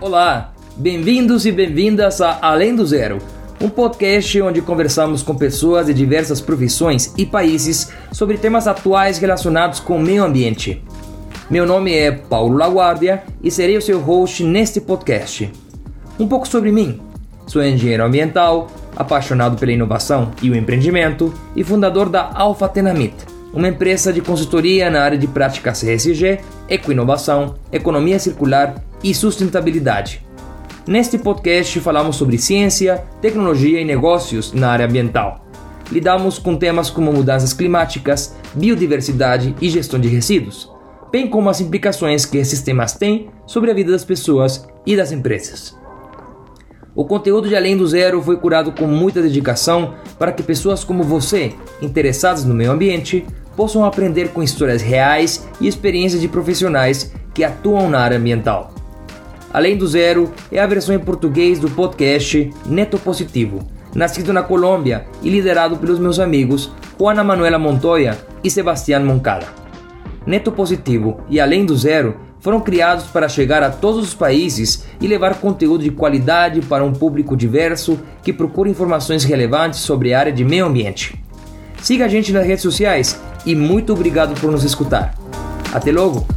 Olá, bem-vindos e bem-vindas a Além do Zero, um podcast onde conversamos com pessoas de diversas profissões e países sobre temas atuais relacionados com o meio ambiente. Meu nome é Paulo Laguardia e serei o seu host neste podcast. Um pouco sobre mim. Sou engenheiro ambiental, apaixonado pela inovação e o empreendimento e fundador da Alpha Tenamit uma empresa de consultoria na área de práticas ESG, ecoinovação, economia circular e sustentabilidade. Neste podcast falamos sobre ciência, tecnologia e negócios na área ambiental. Lidamos com temas como mudanças climáticas, biodiversidade e gestão de resíduos, bem como as implicações que esses temas têm sobre a vida das pessoas e das empresas. O conteúdo de Além do Zero foi curado com muita dedicação para que pessoas como você, interessadas no meio ambiente, possam aprender com histórias reais e experiências de profissionais que atuam na área ambiental. Além do Zero é a versão em português do podcast Neto Positivo, nascido na Colômbia e liderado pelos meus amigos Juana Manuela Montoya e Sebastián Moncada. Neto Positivo e Além do Zero foram criados para chegar a todos os países e levar conteúdo de qualidade para um público diverso que procura informações relevantes sobre a área de meio ambiente. Siga a gente nas redes sociais e muito obrigado por nos escutar. Até logo!